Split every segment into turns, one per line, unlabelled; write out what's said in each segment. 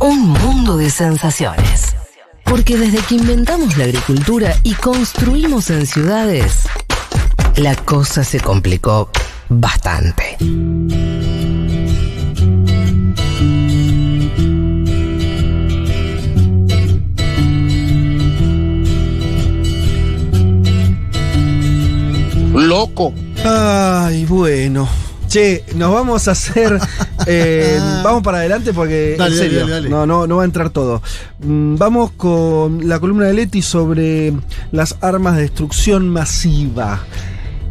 Un mundo de sensaciones. Porque desde que inventamos la agricultura y construimos en ciudades, la cosa se complicó bastante.
Loco.
Ay, bueno. Che, nos vamos a hacer. eh, vamos para adelante porque.
Dale,
en serio,
dale, dale.
No, no, no va a entrar todo. Mm, vamos con la columna de Leti sobre las armas de destrucción masiva.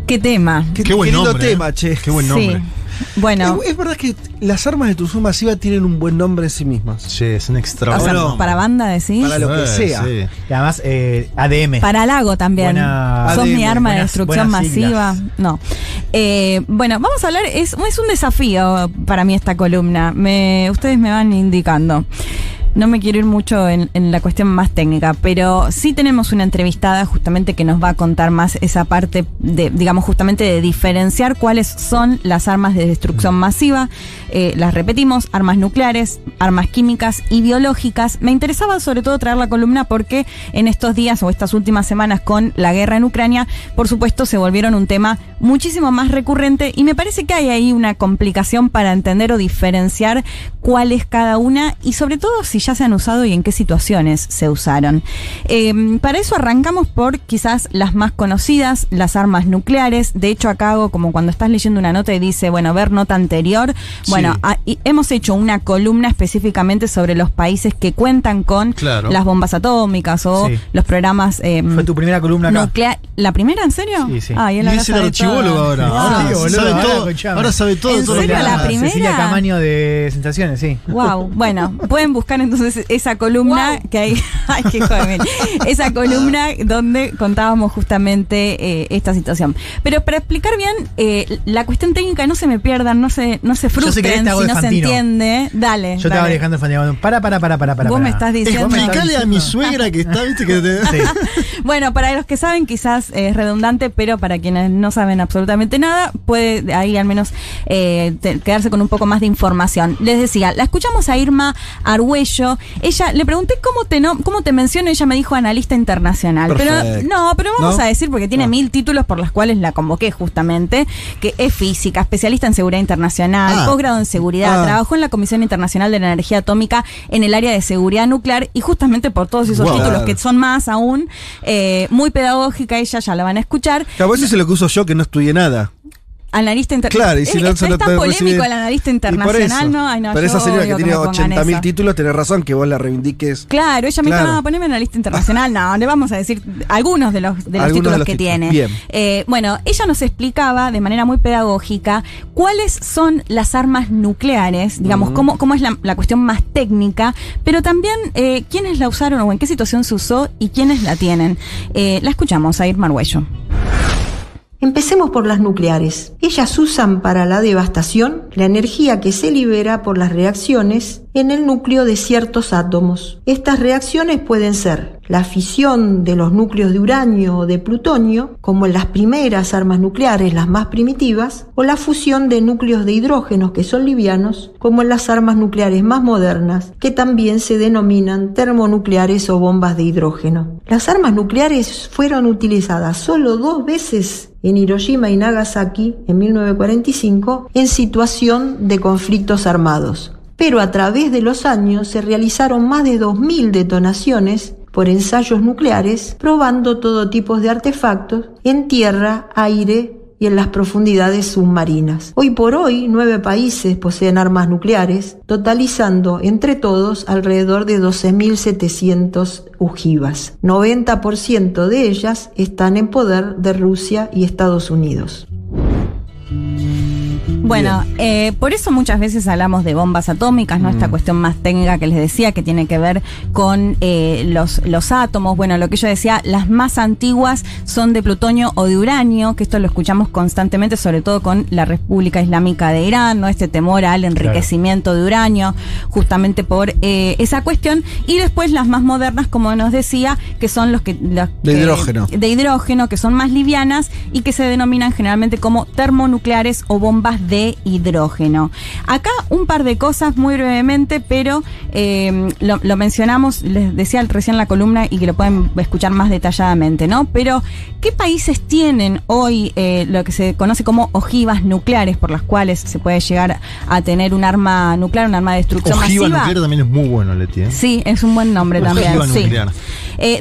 ¿Qué tema?
Qué,
Qué buen nombre, ¿eh?
tema, che.
Qué buen nombre.
Sí. Bueno,
Es, es verdad que las armas de destrucción masiva tienen un buen nombre en sí mismas.
Sí, es un
o sea, para banda decís.
Para lo que sea.
Sí.
Y además, eh, ADM.
Para Lago también.
Buena-
Sos mi
ADM,
arma de
buenas-
destrucción
buenas
masiva.
siglas.
No. Eh, bueno, vamos a hablar. Es, es un desafío para mí esta columna. Me, ustedes me van indicando. No me quiero ir mucho en, la cuestión más técnica, pero sí tenemos una entrevistada justamente que nos va a contar más esa parte de, digamos, justamente de diferenciar cuáles son las armas de destrucción masiva. Eh, las repetimos, armas nucleares, armas químicas y biológicas. Me interesaba sobre todo traer la columna porque en estos días o estas últimas semanas con la guerra en Ucrania, por supuesto, se volvieron un tema muchísimo más recurrente y me parece que hay ahí una complicación para entender o diferenciar cuál es cada una y sobre todo si ya se han usado y en qué situaciones se usaron. Eh, para eso arrancamos por quizás las más conocidas, las armas nucleares. De hecho, acá hago como cuando estás leyendo una nota y dice, bueno, ver nota anterior. Bueno,
Sí.
ah, y hemos hecho una columna específicamente sobre los países que cuentan con
Claro.
las bombas atómicas o
Sí.
los programas eh,
Fue tu primera columna acá.
¿La primera, en serio?
Sí, sí.
Él
Y
ahora
es el
sabe
archivólogo
todo.
ahora.
Wow.
Ahora
boludo,
sabe
ahora
todo. Ahora sabe todo de
¿En
todo lo que
serio? la
hace.
primera?
Cecilia Camaño de Sensaciones, sí.
Wow, bueno, pueden buscar entonces esa columna que hay, ay, qué joven, esa columna donde contábamos justamente eh, esta situación. Pero para explicar bien, eh, la cuestión técnica no se me pierdan, no se, no se
Yo si
frustren
te hago
si no se entiende. Dale.
Yo te
dale.
hago Alejandro Fantino. Para, para, para, para, para.
Vos
para.
me estás diciendo.
Explicale a mi suegra que está, viste, que te.
Sí.
Bueno, para los que saben quizás es redundante, pero para quienes no saben absolutamente nada, puede ahí al menos eh, te- quedarse con un poco más de información. Les decía, la escuchamos a Irma Argüello. Ella, le pregunté cómo te, no, cómo te menciono, ella me dijo analista internacional. Pero no, pero vamos
¿No?
a decir, porque tiene
Ah.
mil títulos por los cuales la convoqué justamente, que es física, especialista en seguridad internacional,
Ah.
posgrado en seguridad,
Ah.
trabajó en la Comisión Internacional de la Energía Atómica en el área de seguridad nuclear y justamente por todos esos
Wow.
títulos que son más aún, eh, muy pedagógica ella, ya la van a escuchar.
Claro, eso es lo que uso yo que no estudié nada.
Analista
Claro, y
internacional.
si
es,
no
es tan
te
polémico el analista internacional,
eso.
¿no? Ay, no,
Pero esa señora que tiene
me pongan
80 mil
esa.
títulos, tenés razón que vos la reivindiques.
Claro, ella me
Claro.
dijo, ah, poneme en la lista internacional. No, le vamos a decir algunos de los, de los
Algunos
títulos
de los
que
títulos.
tiene.
Bien.
Eh, bueno, ella nos explicaba de manera muy pedagógica cuáles son las armas nucleares, digamos, cómo, cómo es la, la cuestión más técnica, pero también eh, quiénes la usaron o en qué situación se usó y quiénes la tienen. Eh, la escuchamos a Irma Arguello.
Empecemos por las nucleares. Ellas usan para la devastación la energía que se libera por las reacciones en el núcleo de ciertos átomos. Estas reacciones pueden ser la fisión de los núcleos de uranio o de plutonio, como en las primeras armas nucleares, las más primitivas, o la fusión de núcleos de hidrógenos que son livianos, como en las armas nucleares más modernas, que también se denominan termonucleares o bombas de hidrógeno. Las armas nucleares fueron utilizadas solo dos veces en Hiroshima y Nagasaki en 1945 en situación de conflictos armados. Pero a través de los años se realizaron más de 2.000 detonaciones por ensayos nucleares, probando todo tipo de artefactos en tierra, aire y en las profundidades submarinas. Hoy por hoy, nueve países poseen armas nucleares, totalizando entre todos alrededor de 12.700 ujivas. 90% de ellas están en poder de Rusia y Estados Unidos.
Bueno, eh, por eso muchas veces hablamos de bombas atómicas, ¿no? Esta cuestión más técnica que les decía, que tiene que ver con eh, los, los átomos. Bueno, lo que yo decía, las más antiguas son de plutonio o de uranio, que esto lo escuchamos constantemente, sobre todo con la República Islámica de Irán, ¿no? Este temor al enriquecimiento de uranio, justamente por eh, esa cuestión. Y después las más modernas, como nos decía, que son los que... los
De
que-
hidrógeno.
de hidrógeno, que son más livianas y que se denominan generalmente como termonucleares o bombas de de hidrógeno. Acá un par de cosas muy brevemente, pero eh, lo, lo mencionamos, les decía recién la columna y que lo pueden escuchar más detalladamente, ¿no? Pero, ¿qué países tienen hoy eh, lo que se conoce como ojivas nucleares por las cuales se puede llegar a tener un arma nuclear, un arma de destrucción
Ojiva
masiva?
nuclear también es muy bueno, Leti. ¿eh?
Sí, es un buen nombre también.
Ojiva
sí.
nuclear.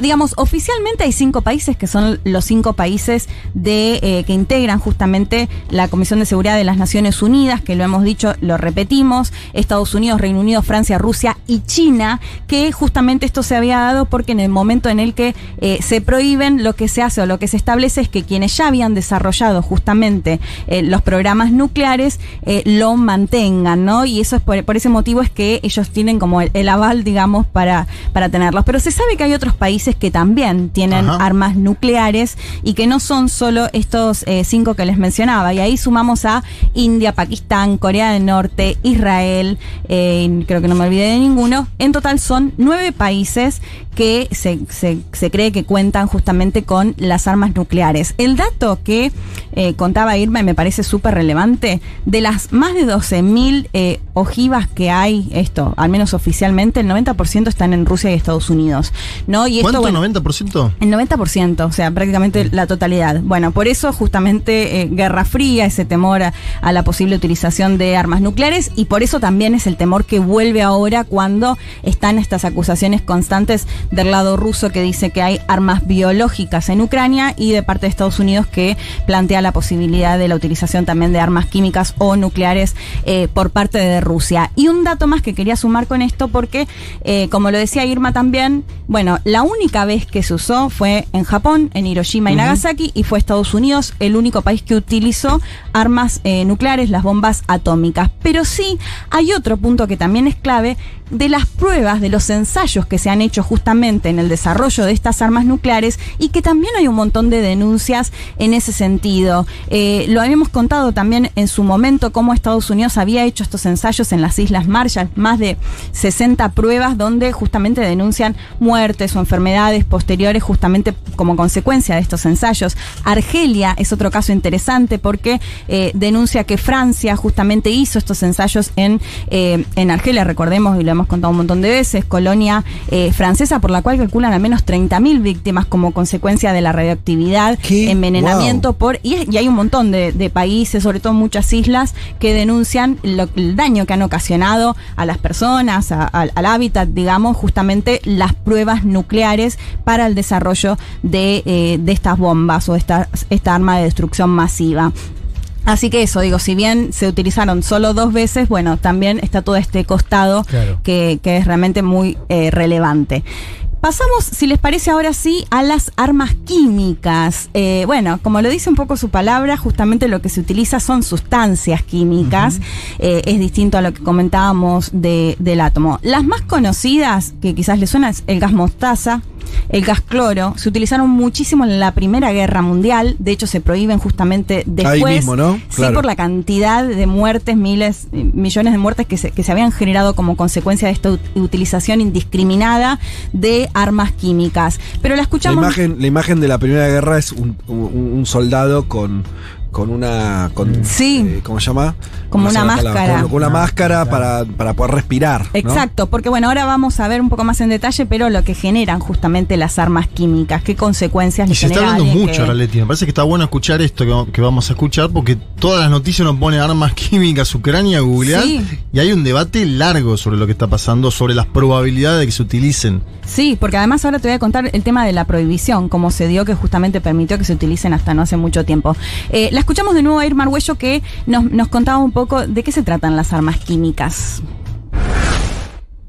Digamos, oficialmente hay cinco países que son los cinco países de que integran justamente la Comisión de Seguridad de las Naciones Unidas, que lo hemos dicho, lo repetimos, Estados Unidos, Reino Unido, Francia, Rusia y China, que justamente esto se había dado porque en el momento en el que eh, se prohíben, lo que se hace o lo que se establece es que quienes ya habían desarrollado justamente eh, los programas nucleares eh, lo mantengan, ¿no? Y eso es por, por ese motivo es que ellos tienen como el, el aval, digamos, para, para tenerlos. Pero se sabe que hay otros países que también tienen
Ajá.
armas nucleares y que no son solo estos cinco que les mencionaba. Y ahí sumamos a India, Pakistán, Corea del Norte, Israel, eh, creo que no me olvidé de ninguno. En total son nueve países que se, se- se cree que cuentan justamente con las armas nucleares. El dato que eh, contaba Irma y me parece súper relevante, de las más de 12.000 eh, ojivas que hay, esto, al menos oficialmente, el 90% están en Rusia y Estados Unidos. ¿no? Y esto,
¿Cuánto?
bueno,
¿90%?
el 90%, o sea, prácticamente la totalidad. Bueno, por eso justamente eh, Guerra Fría, ese temor a, a la posible utilización de armas nucleares y por eso también es el temor que vuelve ahora cuando están estas acusaciones constantes del lado ruso que dice que hay armas biológicas en Ucrania y de parte de Estados Unidos que plantea la posibilidad de la utilización también de armas químicas o nucleares eh, por parte de Rusia. Y un dato más que quería sumar con esto porque, eh, como lo decía Irma también, bueno, la única vez que se usó fue en Japón, en Hiroshima y Nagasaki, y fue Estados Unidos el único país que utilizó armas eh, nucleares, las bombas atómicas. Pero sí hay otro punto que también es clave de las pruebas, de los ensayos que se han hecho justamente en el desarrollo de estas armas nucleares y que también hay un montón de denuncias en ese sentido. Eh, lo habíamos contado también en su momento cómo Estados Unidos había hecho estos ensayos en las Islas Marshall, más de 60 pruebas donde justamente denuncian muertes o enfermedades posteriores justamente como consecuencia de estos ensayos. Argelia es otro caso interesante porque eh, denuncia que Francia justamente hizo estos ensayos en, eh, en Argelia, recordemos y lo hemos contado un montón de veces, colonia eh, francesa por la cual calculan al menos 30.000 víctimas como consecuencia de la radioactividad,
¿Qué?
envenenamiento por y, y hay un montón de, de países, sobre todo muchas islas, que denuncian lo- el daño que han ocasionado a las personas, a- al hábitat, digamos, justamente las pruebas nucleares para el desarrollo de, eh, de estas bombas o esta, esta arma de destrucción masiva. Así que eso, digo, si bien se utilizaron solo dos veces, bueno, también está todo este costado
Claro.
que, que es realmente muy eh, relevante. Pasamos, si les parece ahora sí, a las armas químicas. Eh, bueno, como lo dice un poco su palabra, justamente lo que se utiliza son sustancias químicas. Eh, es distinto a lo que comentábamos de- del átomo. Las más conocidas, que quizás les suena, es el gas mostaza, el gas cloro. Se utilizaron muchísimo en la Primera Guerra Mundial. De hecho, se prohíben justamente después.
mismo, ¿no?
Sí, por la cantidad de muertes, miles, millones de muertes que se, que se habían generado como consecuencia de esta ut- utilización indiscriminada de armas químicas. Pero la
La
escuchamos.
imagen, la imagen de la Primera Guerra es un, un- un soldado con, con una. Con,
Sí.
eh, ¿Cómo se llama?
Como
No
una
palabra,
máscara.
Con, con una máscara para, para poder respirar. ¿no?
Exacto, porque bueno, ahora vamos a ver un poco más en detalle, pero lo que generan justamente las armas químicas, qué consecuencias
Y
le
se está
genera
hablando mucho
que-
ahora, Leti. Me parece que está bueno escuchar esto que, que vamos a escuchar porque todas las noticias nos ponen armas químicas Ucrania, googlear.
Sí.
Y hay un debate largo sobre lo que está pasando, sobre las probabilidades de que se utilicen.
Sí, porque además ahora te voy a contar el tema de la prohibición, cómo se dio que justamente permitió que se utilicen hasta no hace mucho tiempo. Eh, la escuchamos de nuevo a Irma Arguello que nos, nos contaba un poco de qué se tratan las armas químicas.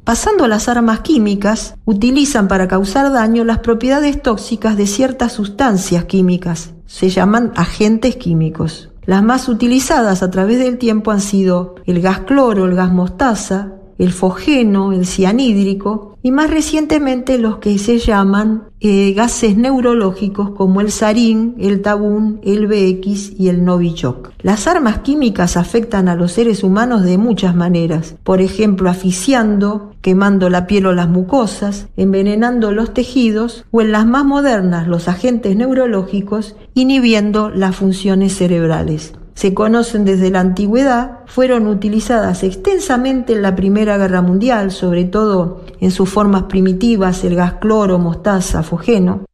Pasando a las armas químicas, utilizan para causar daño las propiedades tóxicas de ciertas sustancias químicas. Se llaman agentes químicos. Las más utilizadas a través del tiempo han sido el gas cloro, el gas mostaza, el fogeno, el cianhídrico y más recientemente los que se llaman eh, gases neurológicos como el sarín, el tabún, el BX y el Novichok. Las armas químicas afectan a los seres humanos de muchas maneras, por ejemplo asfixiando, quemando la piel o las mucosas, envenenando los tejidos o en las más modernas los agentes neurológicos inhibiendo las funciones cerebrales. Se conocen desde la antigüedad, fueron utilizadas extensamente en la Primera Guerra Mundial, sobre todo en sus formas primitivas, el gas cloro, mostaza, fogeno.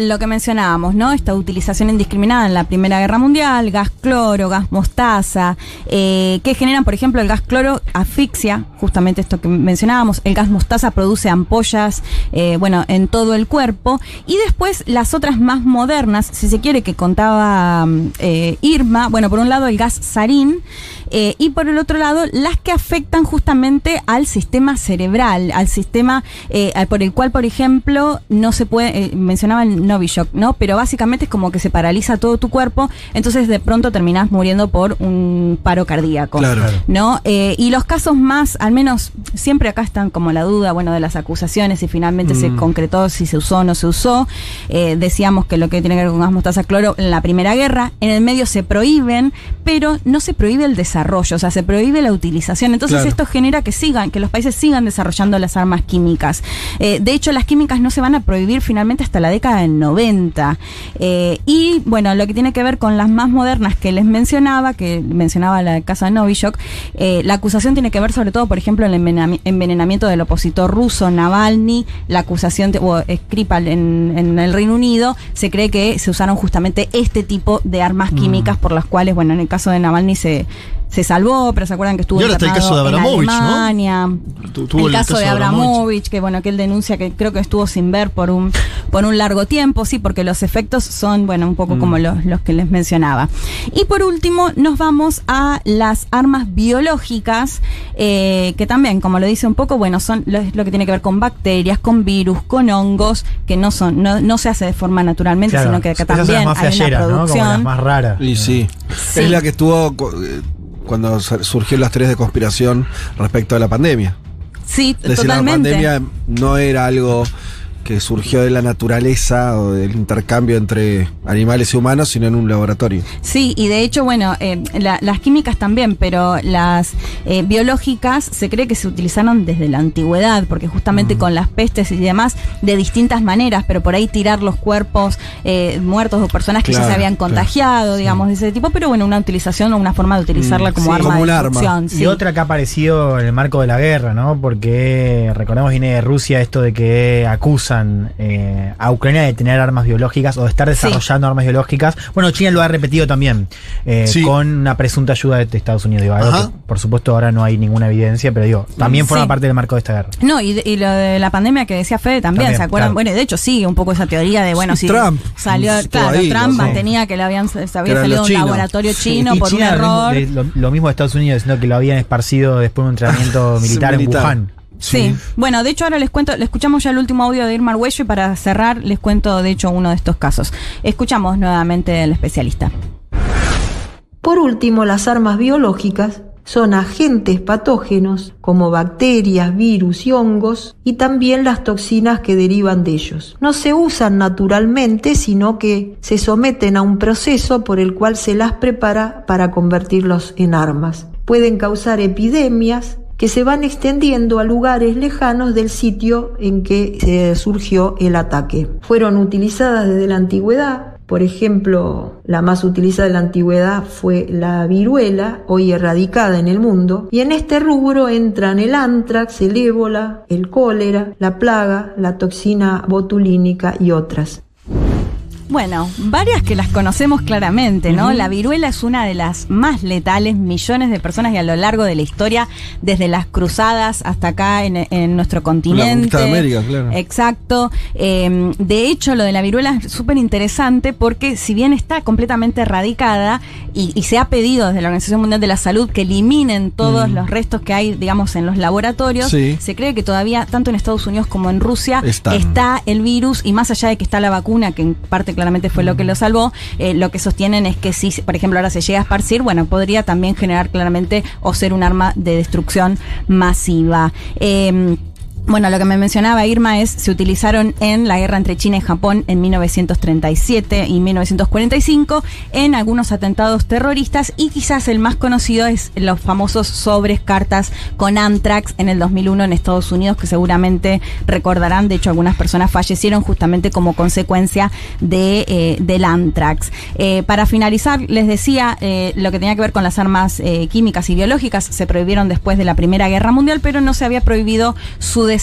Lo que mencionábamos, ¿no? Esta utilización indiscriminada en la Primera Guerra Mundial, gas cloro, gas mostaza, eh, que generan, por ejemplo, el gas cloro asfixia, justamente esto que mencionábamos, el gas mostaza produce ampollas, eh, bueno, en todo el cuerpo, y después las otras más modernas, si se quiere, que contaba eh, Irma, bueno, por un lado el gas sarín, eh, y por el otro lado, las que afectan justamente al sistema cerebral, al sistema eh, por el cual, por ejemplo, no se puede, mencionaba el Novichok, ¿no? Pero básicamente es como que se paraliza todo tu cuerpo, entonces de pronto terminás muriendo por un paro cardíaco.
Claro.
¿no? Eh, y los casos más, al menos siempre acá están como la duda, bueno, de las acusaciones, si finalmente se concretó, si se usó o no se usó. Eh, decíamos que lo que tiene que ver con gas mostaza cloro en la Primera Guerra, en el medio se prohíben, pero no se prohíbe el desarrollo, o sea, se prohíbe la utilización. Entonces
Claro.
esto genera que sigan, que los países sigan desarrollando las armas químicas. Eh, de hecho, las químicas no se van a prohibir finalmente hasta la década del 90. Eh, y bueno, lo que tiene que ver con las más modernas que les mencionaba, que mencionaba la casa de Novichok, eh, la acusación tiene que ver sobre todo, por ejemplo, el envenenami- envenenamiento del opositor ruso Navalny, la acusación, o Skripal en, en el Reino Unido, se cree que se usaron justamente este tipo de armas químicas por las cuales, bueno, en el caso de Navalny se, se salvó, pero se acuerdan que estuvo
Y ahora está el caso de
en
Abramovich, ¿no?
Alemania.
Tu- tuvo
el, caso, de Abramovich, que bueno, que él denuncia que creo que estuvo sin ver por un, por un largo tiempo, sí, porque los efectos son, bueno, un poco como los, los que les mencionaba. Y por último, nos vamos a las armas biológicas, eh, que también, como lo dice un poco, bueno, son lo, lo que tiene que ver con bacterias, con virus, con hongos, que no son, no, no se hace de forma naturalmente,
Claro,
sino que acá
esas son
también
las más
hay una
flasheras, ¿no? Como las más raras.
Y sí.
Sí.
Es la que estuvo eh, cuando su- surgió las tres de conspiración respecto a la pandemia.
Sí,
Es decir, la
totalmente.
pandemia no era algo que surgió de la naturaleza o del intercambio entre animales y humanos, sino en un laboratorio.
Sí, y de hecho, bueno, eh, la- las químicas también, pero las eh, biológicas se cree que se utilizaron desde la antigüedad, porque justamente con las pestes y demás, de distintas maneras, pero por ahí tirar los cuerpos eh, muertos o personas que ya se habían
claro.
contagiado, digamos, de ese tipo, pero bueno, una utilización o una forma de utilizarla
Mm,
como
sí,
arma
como
de
un arma.
Y
sí.
otra que ha aparecido en el marco de la guerra, ¿no? Porque recordemos viene de Rusia esto de que acusan eh, a Ucrania de tener armas biológicas o de estar desarrollando armas biológicas. Bueno, China lo ha repetido también eh,
Sí.
con una presunta ayuda de Estados Unidos. Digo, algo que, por supuesto ahora no hay ninguna evidencia, pero digo, también forma
Sí.
parte del marco de esta guerra.
No, y, de- y lo de la pandemia que decía Fede también,
También,
¿se acuerdan?
claro.
Bueno, de hecho sigue un poco esa teoría de, bueno,
Sí,
si
Trump
salió, claro,
ahí,
Trump
¿no?
mantenía que le habían, se había salido de un
chinos.
laboratorio chino
y
por un
China, lo mismo,
error.
de- lo, lo mismo de Estados Unidos, diciendo que lo habían esparcido después de un entrenamiento militar en. Wuhan.
Sí. bueno, de hecho ahora les cuento, le escuchamos ya el último audio de Irma Arguello y para cerrar les cuento de hecho uno de estos casos. Escuchamos nuevamente al especialista.
Por último, las armas biológicas son agentes patógenos como bacterias, virus y hongos y también las toxinas que derivan de ellos. No se usan naturalmente, sino que se someten a un proceso por el cual se las prepara para convertirlos en armas. Pueden causar epidemias que se van extendiendo a lugares lejanos del sitio en que se surgió el ataque. Fueron utilizadas desde la antigüedad, por ejemplo, la más utilizada de la antigüedad fue la viruela, hoy erradicada en el mundo, y en este rubro entran el antrax, el ébola, el cólera, la plaga, la toxina botulínica y otras.
Bueno, varias que las conocemos claramente, ¿no? La viruela es una de las más letales, millones de personas y a lo largo de la historia, desde las cruzadas hasta acá en, en nuestro continente.
de América, claro.
Exacto. Eh, de hecho, lo de la viruela es súper interesante porque si bien está completamente erradicada y, y se ha pedido desde la Organización Mundial de la Salud que eliminen todos los restos que hay, digamos, en los laboratorios,
Sí.
se cree que todavía, tanto en Estados Unidos como en Rusia,
Están.
está el virus y más allá de que está la vacuna, que en parte claramente fue lo que lo salvó, eh, lo que sostienen es que si, por ejemplo, ahora se llega a esparcir, bueno, podría también generar claramente o ser un arma de destrucción masiva. Eh, Bueno, lo que me mencionaba Irma es, se utilizaron en la guerra entre China y Japón en 1937 y 1945 en algunos atentados terroristas y quizás el más conocido es los famosos sobres cartas con Antrax en el 2001 en Estados Unidos que seguramente recordarán, de hecho algunas personas fallecieron justamente como consecuencia de, eh, del Antrax. Eh, para finalizar, les decía eh, lo que tenía que ver con las armas químicas y biológicas se prohibieron después de la Primera Guerra Mundial, pero no se había prohibido su desarrollo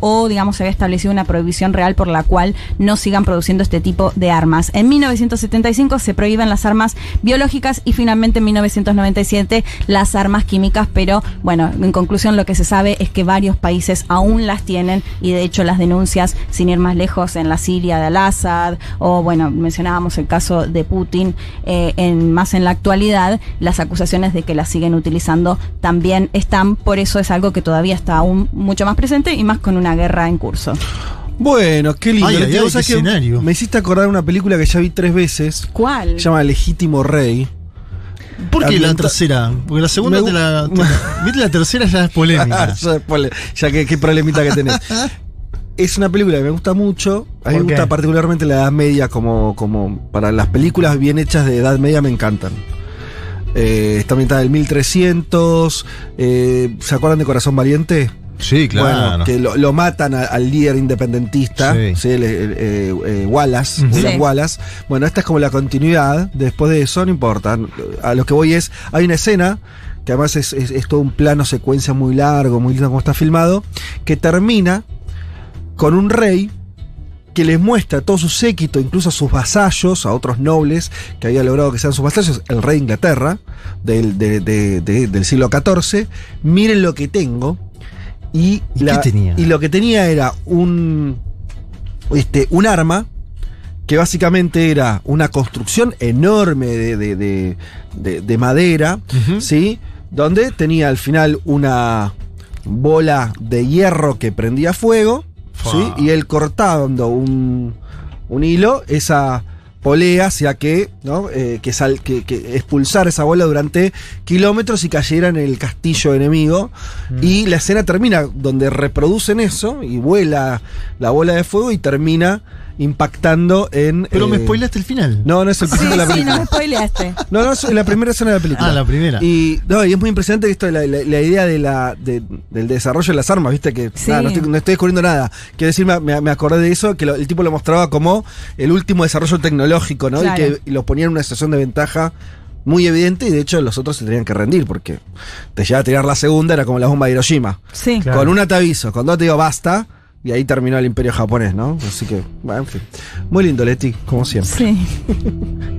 o, digamos, se había establecido una prohibición real por la cual no sigan produciendo este tipo de armas. En 1975 se prohíben las armas biológicas y finalmente en 1997 las armas químicas, pero bueno, en conclusión lo que se sabe es que varios países aún las tienen y de hecho las denuncias, sin ir más lejos, en la Siria de Al-Assad o bueno, mencionábamos el caso de Putin, eh, en, más en la actualidad, las acusaciones de que las siguen utilizando también están, por eso es algo que todavía está aún mucho más presente y más con una guerra en curso.
Bueno, qué lindo.
Ay, ay, ay, qué escenario.
Me hiciste acordar una película que ya vi tres veces.
¿Cuál?
Se llama Legítimo Rey.
¿Por qué la tercera? Porque la segunda te la, te la- ¿Viste? La tercera ya es polémica.
ya, que qué problemita que tenés. Es una película que me gusta mucho. A mí me gusta particularmente la Edad Media como, como para las películas bien hechas de Edad Media me encantan. Eh, está ambientada en 1300. eh, ¿Se acuerdan de Corazón Valiente?
Sí, claro.
Bueno, que lo, lo matan a- al líder independentista,
Sí.
¿sí? El, el, eh, eh, Wallace,
Sí.
Wallace. Bueno, esta es como la continuidad. Después de eso, no importa. A lo que voy es, hay una escena que además es, es- es todo un plano secuencia muy largo, muy lindo como está filmado, que termina con un rey que les muestra a todo su séquito, incluso a sus vasallos, a otros nobles que había logrado que sean sus vasallos, el rey de Inglaterra del, de- de- de- del siglo XIV, miren lo que tengo. Y,
¿Y qué tenía?
y lo que tenía era un, este, un arma que básicamente era una construcción enorme de, de- de- de- de madera. ¿sí? Donde tenía al final una bola de hierro que prendía fuego. ¿sí? Y él cortando un, un hilo, esa polea hacía que, ¿no? Eh, que, sal- que, que expulsara esa bola durante kilómetros y cayera en el castillo enemigo. Y la escena termina donde reproducen eso y vuela la bola de fuego y termina impactando en.
Pero me
eh,
spoilaste el final.
No, no es el
Sí,
principio de la
sí,
película.
no me spoileaste.
No, no, es la primera escena de la película.
Ah, la primera.
Y, no, y es muy impresionante esto, la, la- la idea de la, de- del desarrollo de las armas, viste que
Sí.
nada, no, estoy, no estoy descubriendo nada. Quiero decir, me, me- me acordé de eso, que lo- el tipo lo mostraba como el último desarrollo tecnológico, ¿no?
Claro.
Y que y lo ponía en una situación de ventaja muy evidente y de hecho los otros se tenían que rendir porque te llegaba a tirar la segunda, era como la bomba de Hiroshima.
Sí.
Claro.
Con una te aviso, con dos te digo basta. Y ahí terminó el imperio japonés, ¿no? Así que, bueno, en fin. Muy lindo, Leti, como siempre.
Sí.